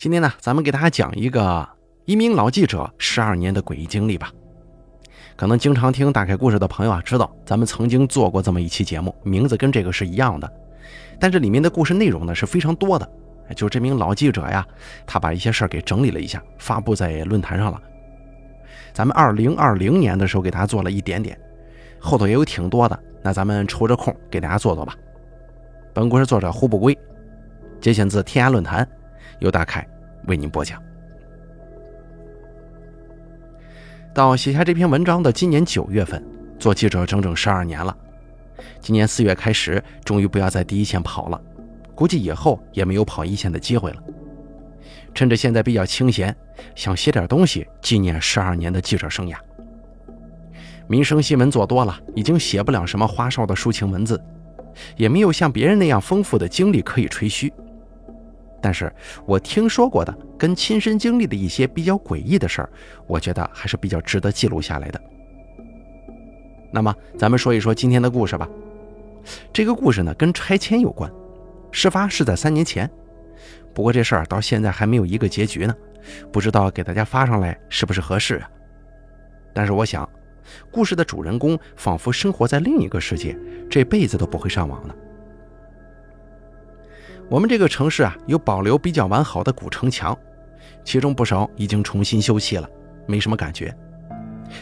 今天呢，咱们给大家讲一个一名老记者十二年的诡异经历吧。可能经常听打开故事的朋友啊，知道咱们曾经做过这么一期节目，名字跟这个是一样的，但这里面的故事内容呢是非常多的。就这名老记者呀，他把一些事儿给整理了一下，发布在论坛上了。咱们二零二零年的时候给大家做了一点点，后头也有挺多的，那咱们抽着空给大家做做吧。本故事作者胡不归，节选自天涯论坛。由大凯为您播讲。到写下这篇文章的今年九月份，做记者整整十二年了。今年四月开始，终于不要在第一线跑了，估计以后也没有跑一线的机会了。趁着现在比较清闲，想写点东西纪念十二年的记者生涯。民生新闻做多了，已经写不了什么花哨的抒情文字，也没有像别人那样丰富的经历可以吹嘘。但是我听说过的跟亲身经历的一些比较诡异的事儿，我觉得还是比较值得记录下来的。那么，咱们说一说今天的故事吧。这个故事呢，跟拆迁有关，事发是在三年前。不过这事儿到现在还没有一个结局呢，不知道给大家发上来是不是合适啊？但是我想，故事的主人公仿佛生活在另一个世界，这辈子都不会上网了。我们这个城市啊，有保留比较完好的古城墙，其中不少已经重新修葺了，没什么感觉。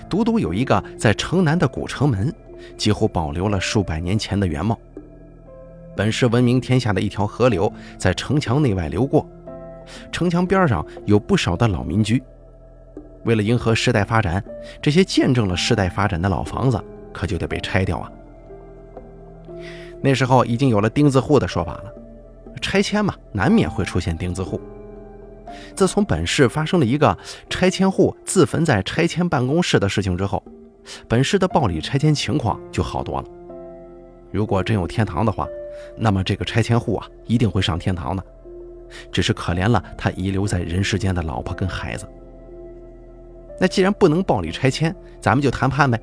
独独有一个在城南的古城门，几乎保留了数百年前的原貌。本是闻名天下的一条河流，在城墙内外流过，城墙边上有不少的老民居。为了迎合时代发展，这些见证了时代发展的老房子，可就得被拆掉啊。那时候已经有了钉子户的说法了。拆迁嘛，难免会出现钉子户。自从本市发生了一个拆迁户自焚在拆迁办公室的事情之后，本市的暴力拆迁情况就好多了。如果真有天堂的话，那么这个拆迁户啊，一定会上天堂的。只是可怜了他遗留在人世间的老婆跟孩子。那既然不能暴力拆迁，咱们就谈判呗。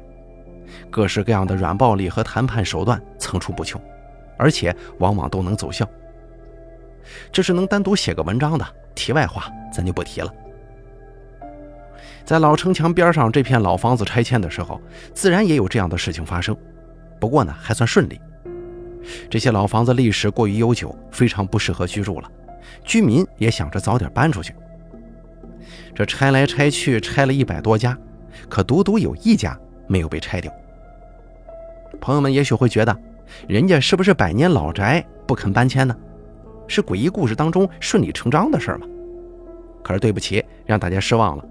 各式各样的软暴力和谈判手段层出不穷，而且往往都能奏效。这是能单独写个文章的。题外话，咱就不提了。在老城墙边上这片老房子拆迁的时候，自然也有这样的事情发生，不过呢，还算顺利。这些老房子历史过于悠久，非常不适合居住了，居民也想着早点搬出去。这拆来拆去，拆了一百多家，可独独有一家没有被拆掉。朋友们也许会觉得，人家是不是百年老宅不肯搬迁呢？是诡异故事当中顺理成章的事儿吗？可是对不起，让大家失望了。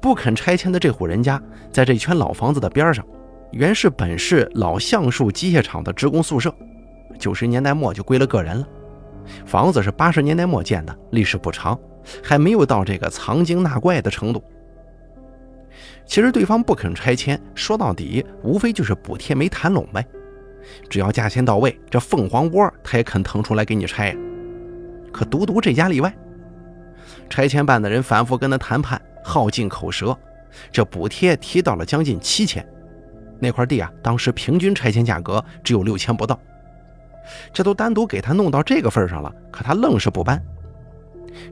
不肯拆迁的这户人家，在这圈老房子的边上，原是本市老橡树机械厂的职工宿舍，九十年代末就归了个人了。房子是八十年代末建的，历史不长，还没有到这个藏精纳怪的程度。其实对方不肯拆迁，说到底无非就是补贴没谈拢呗。只要价钱到位，这凤凰窝他也肯腾出来给你拆。可独独这家例外，拆迁办的人反复跟他谈判，耗尽口舌，这补贴提到了将近七千。那块地啊，当时平均拆迁价格只有六千不到。这都单独给他弄到这个份上了，可他愣是不搬。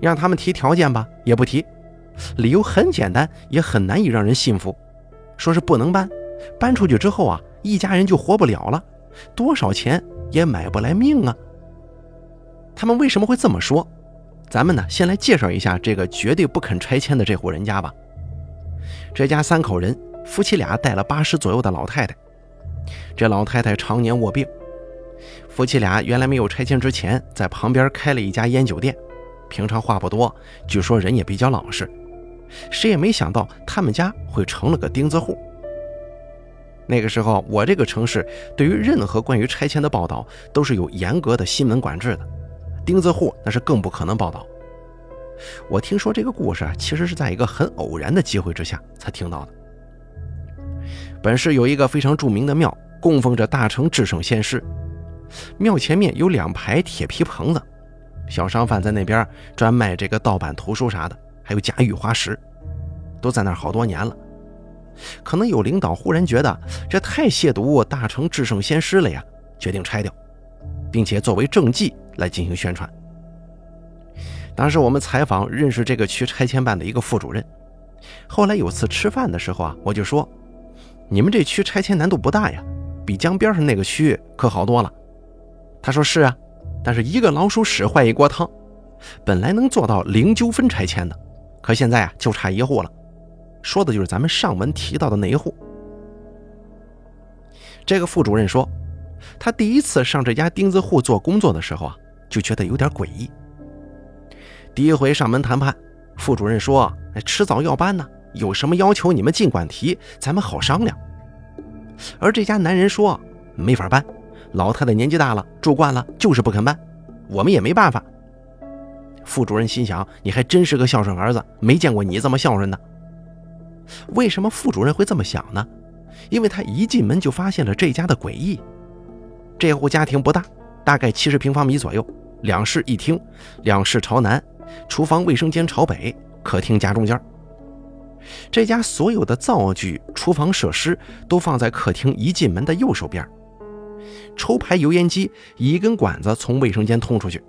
让他们提条件吧，也不提。理由很简单，也很难以让人信服，说是不能搬，搬出去之后啊，一家人就活不了了。多少钱也买不来命啊！他们为什么会这么说？咱们呢，先来介绍一下这个绝对不肯拆迁的这户人家吧。这家三口人，夫妻俩带了八十左右的老太太。这老太太常年卧病，夫妻俩原来没有拆迁之前，在旁边开了一家烟酒店，平常话不多，据说人也比较老实。谁也没想到他们家会成了个钉子户。那个时候，我这个城市对于任何关于拆迁的报道都是有严格的新闻管制的，钉子户那是更不可能报道。我听说这个故事，其实是在一个很偶然的机会之下才听到的。本市有一个非常著名的庙，供奉着大成至圣先师，庙前面有两排铁皮棚子，小商贩在那边专卖这个盗版图书啥的，还有假玉花石，都在那儿好多年了。可能有领导忽然觉得这太亵渎大成至圣先师了呀，决定拆掉，并且作为政绩来进行宣传。当时我们采访认识这个区拆迁办的一个副主任，后来有次吃饭的时候啊，我就说：“你们这区拆迁难度不大呀，比江边上那个区可好多了。”他说：“是啊，但是一个老鼠屎坏一锅汤，本来能做到零纠纷拆迁的，可现在啊就差一户了。”说的就是咱们上文提到的那一户。这个副主任说，他第一次上这家钉子户做工作的时候啊，就觉得有点诡异。第一回上门谈判，副主任说：“哎迟早要搬呢，有什么要求你们尽管提，咱们好商量。”而这家男人说：“没法搬，老太太年纪大了，住惯了，就是不肯搬，我们也没办法。”副主任心想：“你还真是个孝顺儿子，没见过你这么孝顺的。”为什么副主任会这么想呢？因为他一进门就发现了这家的诡异。这户家庭不大，大概七十平方米左右，两室一厅，两室朝南，厨房、卫生间朝北，客厅夹中间。这家所有的灶具、厨房设施都放在客厅一进门的右手边。抽排油烟机一根管子从卫生间通出去，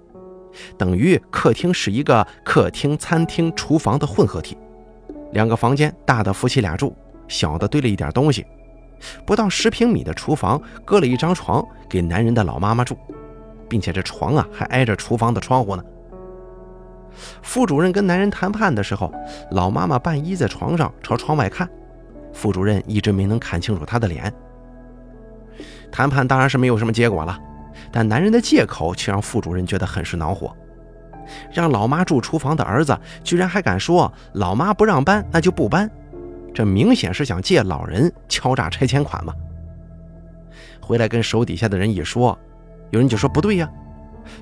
等于客厅是一个客厅、餐厅、厨房的混合体。两个房间，大的夫妻俩住，小的堆了一点东西。不到十平米的厨房，搁了一张床给男人的老妈妈住，并且这床啊还挨着厨房的窗户呢。副主任跟男人谈判的时候，老妈妈半依在床上朝窗外看，副主任一直没能看清楚她的脸。谈判当然是没有什么结果了，但男人的借口却让副主任觉得很是恼火。让老妈住厨房的儿子，居然还敢说老妈不让搬，那就不搬。这明显是想借老人敲诈拆迁款嘛！回来跟手底下的人一说，有人就说不对呀。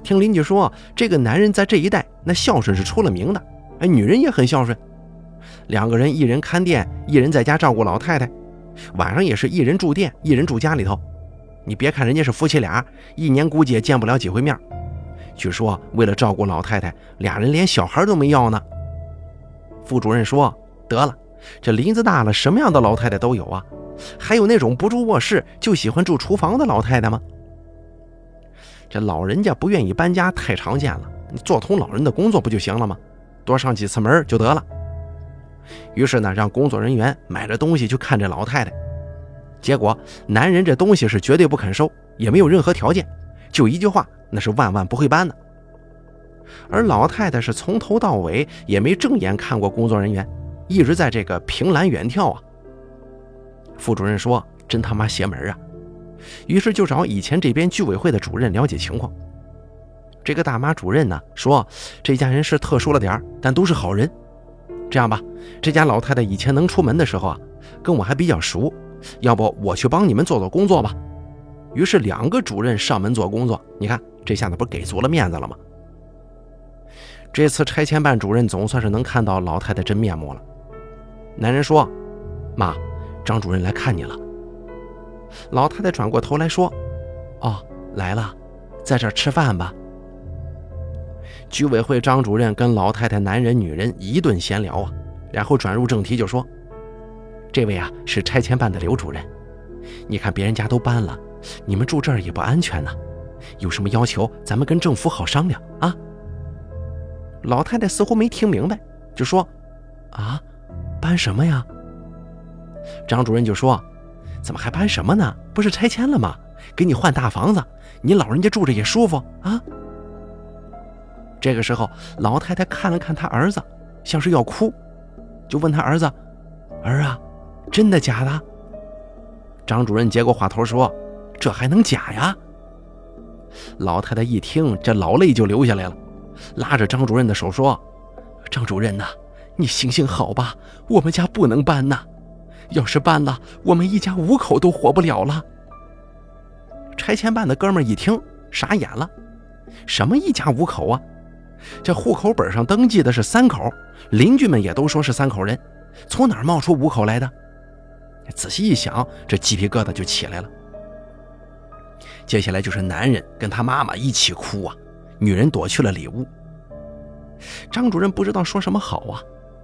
听邻居说，这个男人在这一带那孝顺是出了名的，哎，女人也很孝顺。两个人一人看店，一人在家照顾老太太，晚上也是一人住店，一人住家里头。你别看人家是夫妻俩，一年估计也见不了几回面。据说为了照顾老太太，俩人连小孩都没要呢。副主任说：“得了。”这林子大了，什么样的老太太都有啊，还有那种不住卧室就喜欢住厨房的老太太吗？这老人家不愿意搬家太常见了，做通老人的工作不就行了吗？多上几次门就得了。于是呢，让工作人员买了东西去看这老太太。结果男人这东西是绝对不肯收，也没有任何条件，就一句话，那是万万不会搬的。而老太太是从头到尾也没正眼看过工作人员。一直在这个凭栏远眺啊。副主任说：“真他妈邪门啊！”于是就找以前这边居委会的主任了解情况。这个大妈主任呢说：“这家人是特殊了点但都是好人。这样吧，这家老太太以前能出门的时候啊，跟我还比较熟，要不我去帮你们做做工作吧？”于是两个主任上门做工作。你看这下子不给足了面子了吗？这次拆迁办主任总算是能看到老太太真面目了。男人说：“妈，张主任来看你了。”老太太转过头来说：“哦，来了，在这儿吃饭吧。”居委会张主任跟老太太男人女人一顿闲聊啊，然后转入正题就说：“这位啊是拆迁办的刘主任，你看别人家都搬了，你们住这儿也不安全呢，有什么要求咱们跟政府好商量啊。”老太太似乎没听明白，就说：“啊。”搬什么呀？张主任就说：“怎么还搬什么呢？不是拆迁了吗？给你换大房子，你老人家住着也舒服啊。”这个时候，老太太看了看他儿子，像是要哭，就问他儿子：“儿啊，真的假的？”张主任接过话头说：“这还能假呀？”老太太一听，这老泪就流下来了，拉着张主任的手说：“张主任呐。”你行行好吧，我们家不能搬呐！要是搬了，我们一家五口都活不了了。拆迁办的哥们一听，傻眼了：什么一家五口啊？这户口本上登记的是三口，邻居们也都说是三口人，从哪冒出五口来的？仔细一想，这鸡皮疙瘩就起来了。接下来就是男人跟他妈妈一起哭啊，女人躲去了里屋。张主任不知道说什么好啊。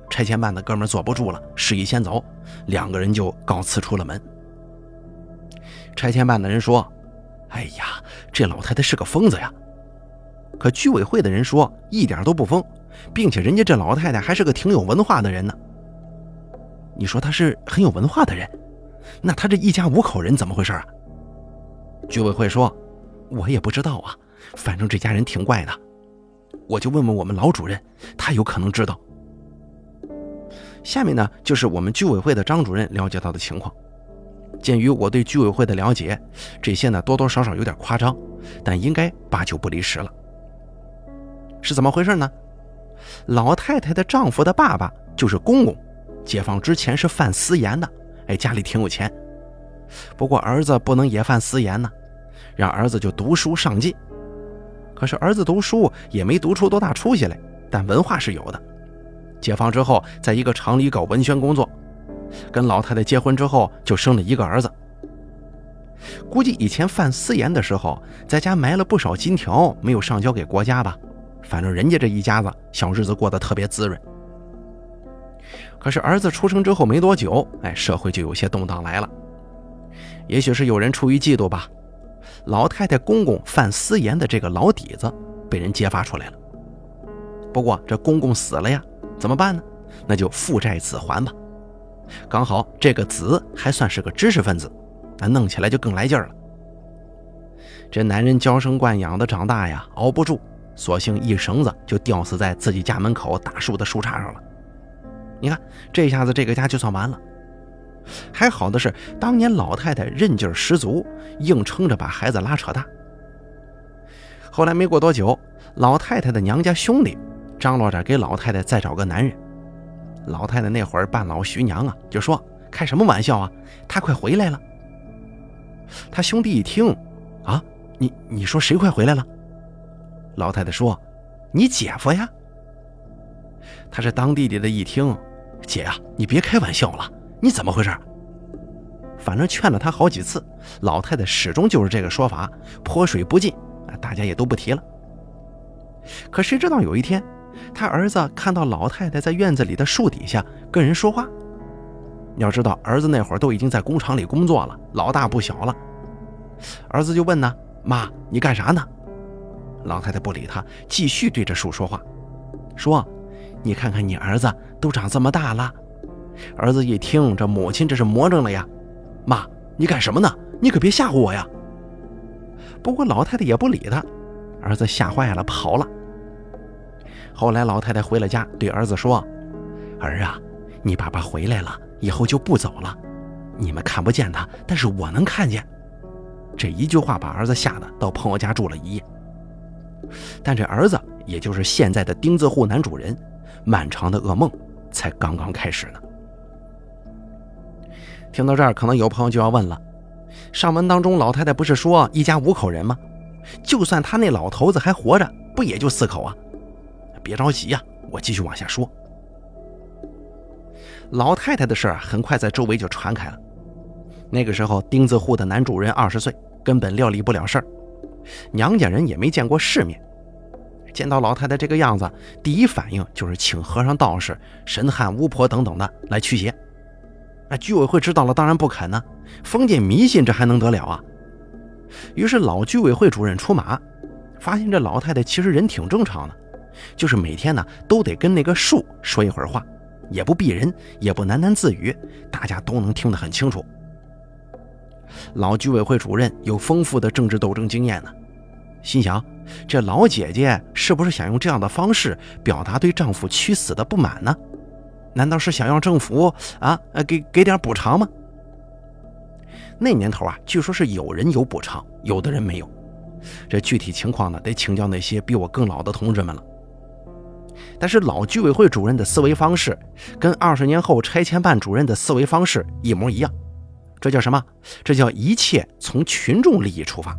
拆迁办的哥们坐不住了，示意先走，两个人就告辞出了门。拆迁办的人说：“哎呀，这老太太是个疯子呀！”可居委会的人说：“一点都不疯，并且人家这老太太还是个挺有文化的人呢。你说她是很有文化的人，那她这一家五口人怎么回事啊？居委会说：“我也不知道啊，反正这家人挺怪的，我就问问我们老主任，他有可能知道。”下面呢，就是我们居委会的张主任了解到的情况。鉴于我对居委会的了解，这些呢多多少少有点夸张，但应该八九不离十了。是怎么回事呢？老太太的丈夫的爸爸就是公公，解放之前是犯私盐的，哎，家里挺有钱。不过儿子不能也犯私盐呢，让儿子就读书上进。可是儿子读书也没读出多大出息来，但文化是有的。解放之后，在一个厂里搞文宣工作，跟老太太结婚之后就生了一个儿子。估计以前犯私盐的时候，在家埋了不少金条，没有上交给国家吧。反正人家这一家子小日子过得特别滋润。可是儿子出生之后没多久，哎，社会就有些动荡来了。也许是有人出于嫉妒吧，老太太公公犯私盐的这个老底子被人揭发出来了。不过这公公死了呀。怎么办呢？那就父债子还吧。刚好这个子还算是个知识分子，那弄起来就更来劲儿了。这男人娇生惯养的长大呀，熬不住，索性一绳子就吊死在自己家门口大树的树杈上了。你看，这下子这个家就算完了。还好的是，当年老太太韧劲十足，硬撑着把孩子拉扯大。后来没过多久，老太太的娘家兄弟。张罗着给老太太再找个男人，老太太那会儿半老徐娘啊，就说：“开什么玩笑啊，他快回来了。”他兄弟一听，啊，你你说谁快回来了？老太太说：“你姐夫呀。”他是当弟弟的，一听，姐啊，你别开玩笑了，你怎么回事？反正劝了他好几次，老太太始终就是这个说法，泼水不进，大家也都不提了。可谁知道有一天。他儿子看到老太太在院子里的树底下跟人说话。要知道，儿子那会儿都已经在工厂里工作了，老大不小了。儿子就问呢：“妈，你干啥呢？”老太太不理他，继续对着树说话，说：“你看看你儿子都长这么大了。”儿子一听，这母亲这是魔怔了呀！妈，你干什么呢？你可别吓唬我呀！不过老太太也不理他，儿子吓坏了，跑了。后来老太太回了家，对儿子说：“儿啊，你爸爸回来了，以后就不走了。你们看不见他，但是我能看见。”这一句话把儿子吓得到朋友家住了一夜。但这儿子，也就是现在的丁字户男主人，漫长的噩梦才刚刚开始呢。听到这儿，可能有朋友就要问了：上文当中老太太不是说一家五口人吗？就算他那老头子还活着，不也就四口啊？别着急呀，我继续往下说。老太太的事儿很快在周围就传开了。那个时候，丁字户的男主人二十岁，根本料理不了事儿，娘家人也没见过世面。见到老太太这个样子，第一反应就是请和尚、道士、神汉、巫婆等等的来驱邪。那居委会知道了，当然不肯呢。封建迷信，这还能得了啊？于是老居委会主任出马，发现这老太太其实人挺正常的。就是每天呢，都得跟那个树说一会儿话，也不避人，也不喃喃自语，大家都能听得很清楚。老居委会主任有丰富的政治斗争经验呢，心想：这老姐姐是不是想用这样的方式表达对丈夫屈死的不满呢？难道是想要政府啊，呃，给给点补偿吗？那年头啊，据说是有人有补偿，有的人没有。这具体情况呢，得请教那些比我更老的同志们了。但是老居委会主任的思维方式，跟二十年后拆迁办主任的思维方式一模一样。这叫什么？这叫一切从群众利益出发。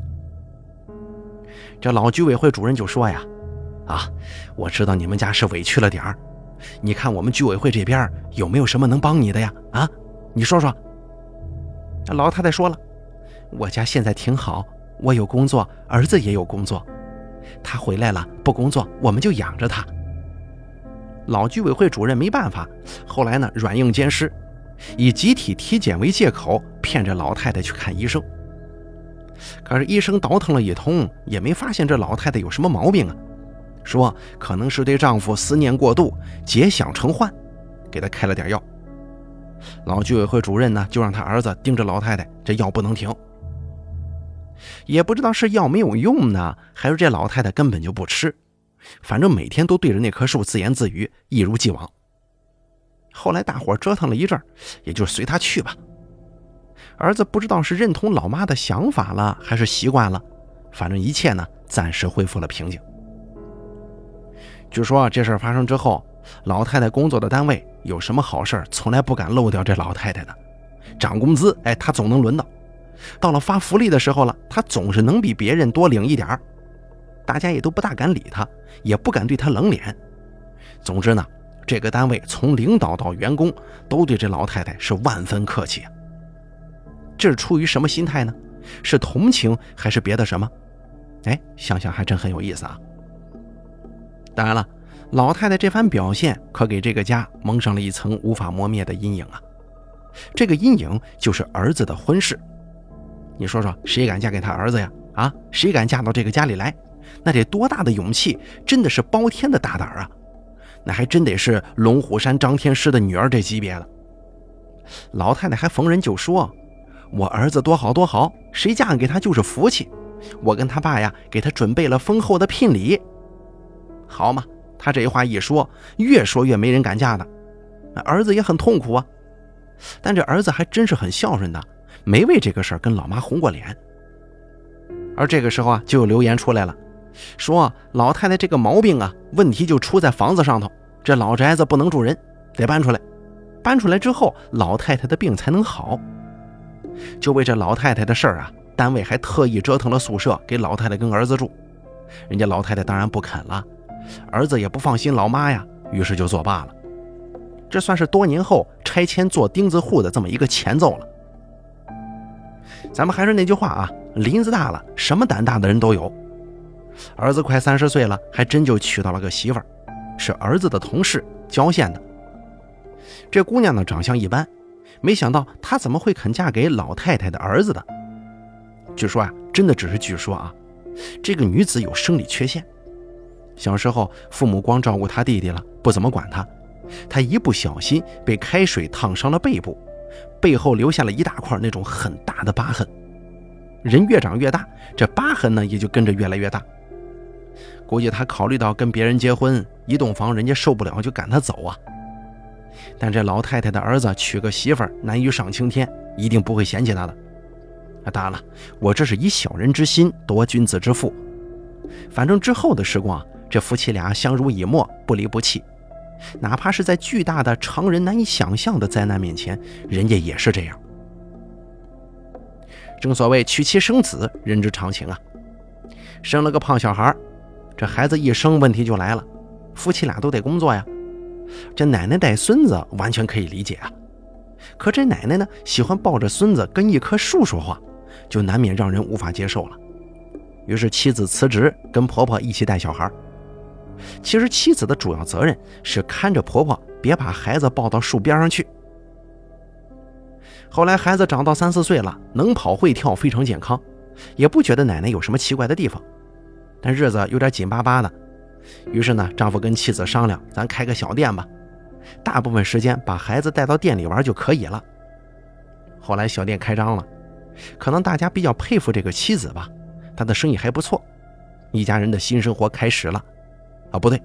这老居委会主任就说呀：“啊，我知道你们家是委屈了点儿，你看我们居委会这边有没有什么能帮你的呀？啊，你说说。”老太太说了：“我家现在挺好，我有工作，儿子也有工作。他回来了不工作，我们就养着他。”老居委会主任没办法，后来呢软硬兼施，以集体体检为借口骗着老太太去看医生。可是医生倒腾了一通，也没发现这老太太有什么毛病啊，说可能是对丈夫思念过度，结想成患，给她开了点药。老居委会主任呢，就让他儿子盯着老太太，这药不能停。也不知道是药没有用呢，还是这老太太根本就不吃，反正每天都对着那棵树自言自语，一如既往。后来大伙折腾了一阵，也就随他去吧。儿子不知道是认同老妈的想法了，还是习惯了，反正一切呢，暂时恢复了平静。据说这事儿发生之后，老太太工作的单位有什么好事儿从来不敢漏掉这老太太的，涨工资，哎，她总能轮到。到了发福利的时候了，她总是能比别人多领一点儿，大家也都不大敢理她，也不敢对她冷脸。总之呢，这个单位从领导到员工都对这老太太是万分客气啊。这是出于什么心态呢？是同情还是别的什么？哎，想想还真很有意思啊。当然了，老太太这番表现可给这个家蒙上了一层无法磨灭的阴影啊。这个阴影就是儿子的婚事。你说说，谁敢嫁给他儿子呀？啊，谁敢嫁到这个家里来？那得多大的勇气？真的是包天的大胆啊！那还真得是龙虎山张天师的女儿这级别的。老太太还逢人就说：“我儿子多好多好，谁嫁给他就是福气。我跟他爸呀，给他准备了丰厚的聘礼。”好嘛，他这话一说，越说越没人敢嫁的。儿子也很痛苦啊，但这儿子还真是很孝顺的。没为这个事儿跟老妈红过脸，而这个时候啊，就有留言出来了，说老太太这个毛病啊，问题就出在房子上头，这老宅子不能住人，得搬出来。搬出来之后，老太太的病才能好。就为这老太太的事儿啊，单位还特意折腾了宿舍给老太太跟儿子住，人家老太太当然不肯了，儿子也不放心老妈呀，于是就作罢了。这算是多年后拆迁做钉子户的这么一个前奏了。咱们还是那句话啊，林子大了，什么胆大的人都有。儿子快三十岁了，还真就娶到了个媳妇儿，是儿子的同事，郊县的。这姑娘呢，长相一般，没想到她怎么会肯嫁给老太太的儿子的？据说啊，真的只是据说啊。这个女子有生理缺陷，小时候父母光照顾他弟弟了，不怎么管他。他一不小心被开水烫伤了背部。背后留下了一大块那种很大的疤痕，人越长越大，这疤痕呢也就跟着越来越大。估计他考虑到跟别人结婚，一洞房人家受不了就赶他走啊。但这老太太的儿子娶个媳妇难于上青天，一定不会嫌弃他的。啊，当然了，我这是以小人之心夺君子之腹。反正之后的时光啊，这夫妻俩相濡以沫，不离不弃。哪怕是在巨大的、常人难以想象的灾难面前，人家也是这样。正所谓娶妻生子，人之常情啊。生了个胖小孩，这孩子一生问题就来了，夫妻俩都得工作呀。这奶奶带孙子完全可以理解啊，可这奶奶呢，喜欢抱着孙子跟一棵树说话，就难免让人无法接受了。于是妻子辞职，跟婆婆一起带小孩。其实妻子的主要责任是看着婆婆别把孩子抱到树边上去。后来孩子长到三四岁了，能跑会跳，非常健康，也不觉得奶奶有什么奇怪的地方。但日子有点紧巴巴的，于是呢，丈夫跟妻子商量，咱开个小店吧，大部分时间把孩子带到店里玩就可以了。后来小店开张了，可能大家比较佩服这个妻子吧，她的生意还不错，一家人的新生活开始了。啊，不对，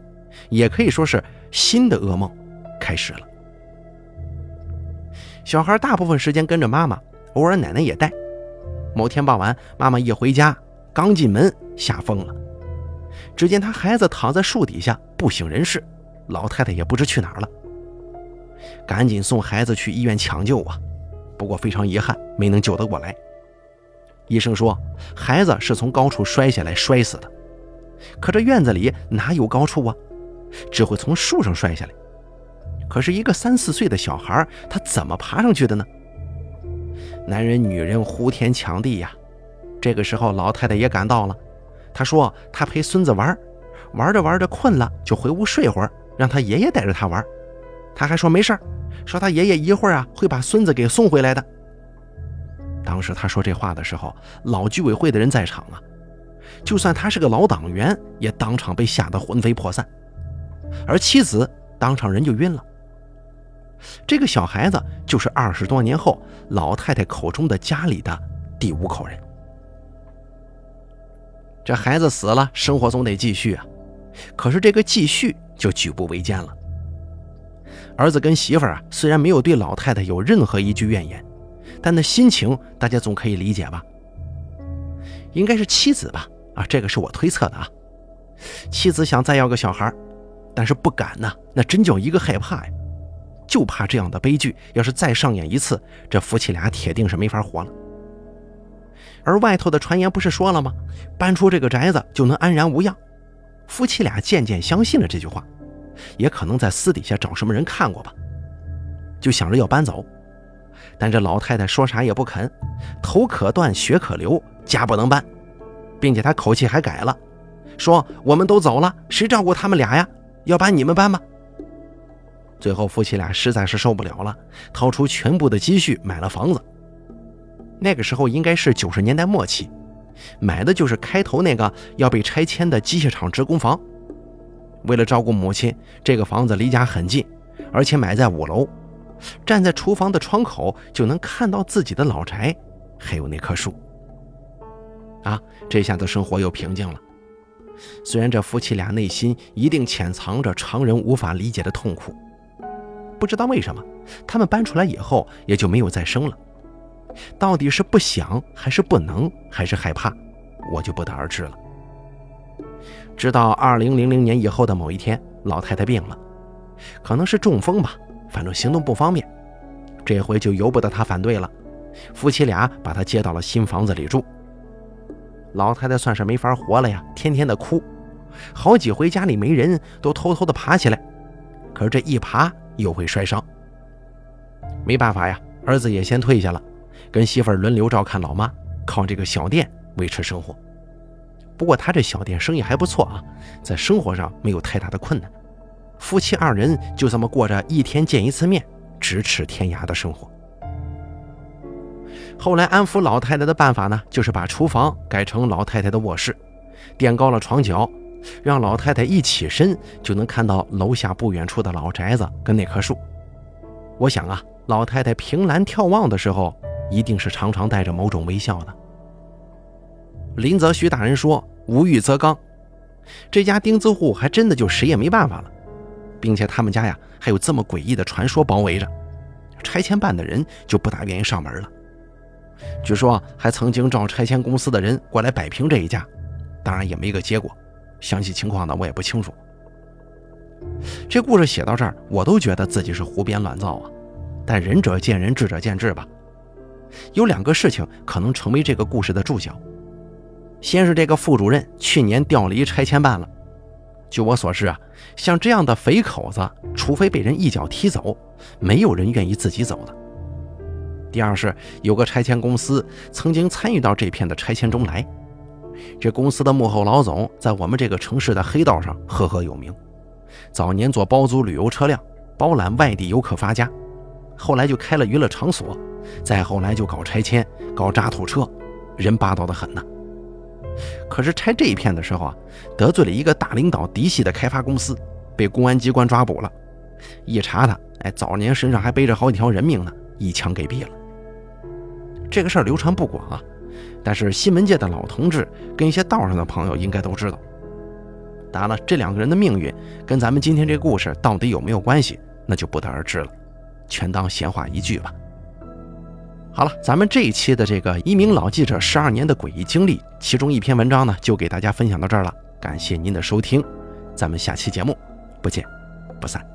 也可以说是新的噩梦开始了。小孩大部分时间跟着妈妈，偶尔奶奶也带。某天傍晚，妈妈一回家，刚进门吓疯了。只见他孩子躺在树底下不省人事，老太太也不知去哪儿了。赶紧送孩子去医院抢救啊！不过非常遗憾，没能救得过来。医生说，孩子是从高处摔下来摔死的。可这院子里哪有高处啊？只会从树上摔下来。可是一个三四岁的小孩，他怎么爬上去的呢？男人女人呼天抢地呀！这个时候，老太太也赶到了。她说：“她陪孙子玩，玩着玩着困了，就回屋睡会儿，让他爷爷带着他玩。他还说没事说他爷爷一会儿啊会把孙子给送回来的。”当时他说这话的时候，老居委会的人在场啊。就算他是个老党员，也当场被吓得魂飞魄散，而妻子当场人就晕了。这个小孩子就是二十多年后老太太口中的家里的第五口人。这孩子死了，生活总得继续啊，可是这个继续就举步维艰了。儿子跟媳妇儿啊，虽然没有对老太太有任何一句怨言，但那心情大家总可以理解吧？应该是妻子吧？啊，这个是我推测的啊。妻子想再要个小孩，但是不敢呐，那真叫一个害怕呀。就怕这样的悲剧要是再上演一次，这夫妻俩铁定是没法活了。而外头的传言不是说了吗？搬出这个宅子就能安然无恙。夫妻俩渐渐相信了这句话，也可能在私底下找什么人看过吧，就想着要搬走。但这老太太说啥也不肯，头可断，血可流，家不能搬，并且他口气还改了，说我们都走了，谁照顾他们俩呀？要搬你们搬吧。最后，夫妻俩实在是受不了了，掏出全部的积蓄买了房子。那个时候应该是九十年代末期，买的就是开头那个要被拆迁的机械厂职工房。为了照顾母亲，这个房子离家很近，而且买在五楼，站在厨房的窗口就能看到自己的老宅，还有那棵树。啊，这下子生活又平静了。虽然这夫妻俩内心一定潜藏着常人无法理解的痛苦。不知道为什么，他们搬出来以后也就没有再生了。到底是不想，还是不能，还是害怕，我就不得而知了。直到二零零零年以后的某一天，老太太病了，可能是中风吧，反正行动不方便。这回就由不得她反对了，夫妻俩把她接到了新房子里住。老太太算是没法活了呀，天天的哭，好几回家里没人，都偷偷的爬起来，可是这一爬。又会摔伤，没办法呀，儿子也先退下了，跟媳妇儿轮流照看老妈，靠这个小店维持生活。不过他这小店生意还不错啊，在生活上没有太大的困难，夫妻二人就这么过着一天见一次面、咫尺天涯的生活。后来安抚老太太的办法呢，就是把厨房改成老太太的卧室，垫高了床脚。让老太太一起身就能看到楼下不远处的老宅子跟那棵树。我想啊，老太太凭栏眺望的时候，一定是常常带着某种微笑的。林则徐大人说：“无欲则刚。”这家钉子户还真的就谁也没办法了，并且他们家呀还有这么诡异的传说包围着，拆迁办的人就不大愿意上门了。据说还曾经找拆迁公司的人过来摆平这一家，当然也没个结果。详细情况呢，我也不清楚。这故事写到这儿，我都觉得自己是胡编乱造啊。但仁者见仁，智者见智吧。有两个事情可能成为这个故事的注脚。先是这个副主任去年调离拆迁办了。据我所知啊，像这样的肥口子，除非被人一脚踢走，没有人愿意自己走的。第二是有个拆迁公司曾经参与到这片的拆迁中来。这公司的幕后老总在我们这个城市的黑道上赫赫有名，早年做包租旅游车辆，包揽外地游客发家，后来就开了娱乐场所，再后来就搞拆迁、搞渣土车，人霸道的很呢。可是拆这一片的时候啊，得罪了一个大领导嫡系的开发公司，被公安机关抓捕了。一查他，哎，早年身上还背着好几条人命呢，一枪给毙了。这个事儿流传不广啊。但是新闻界的老同志跟一些道上的朋友应该都知道。当然了，这两个人的命运跟咱们今天这故事到底有没有关系，那就不得而知了，全当闲话一句吧。好了，咱们这一期的这个一名老记者十二年的诡异经历，其中一篇文章呢，就给大家分享到这儿了。感谢您的收听，咱们下期节目不见不散。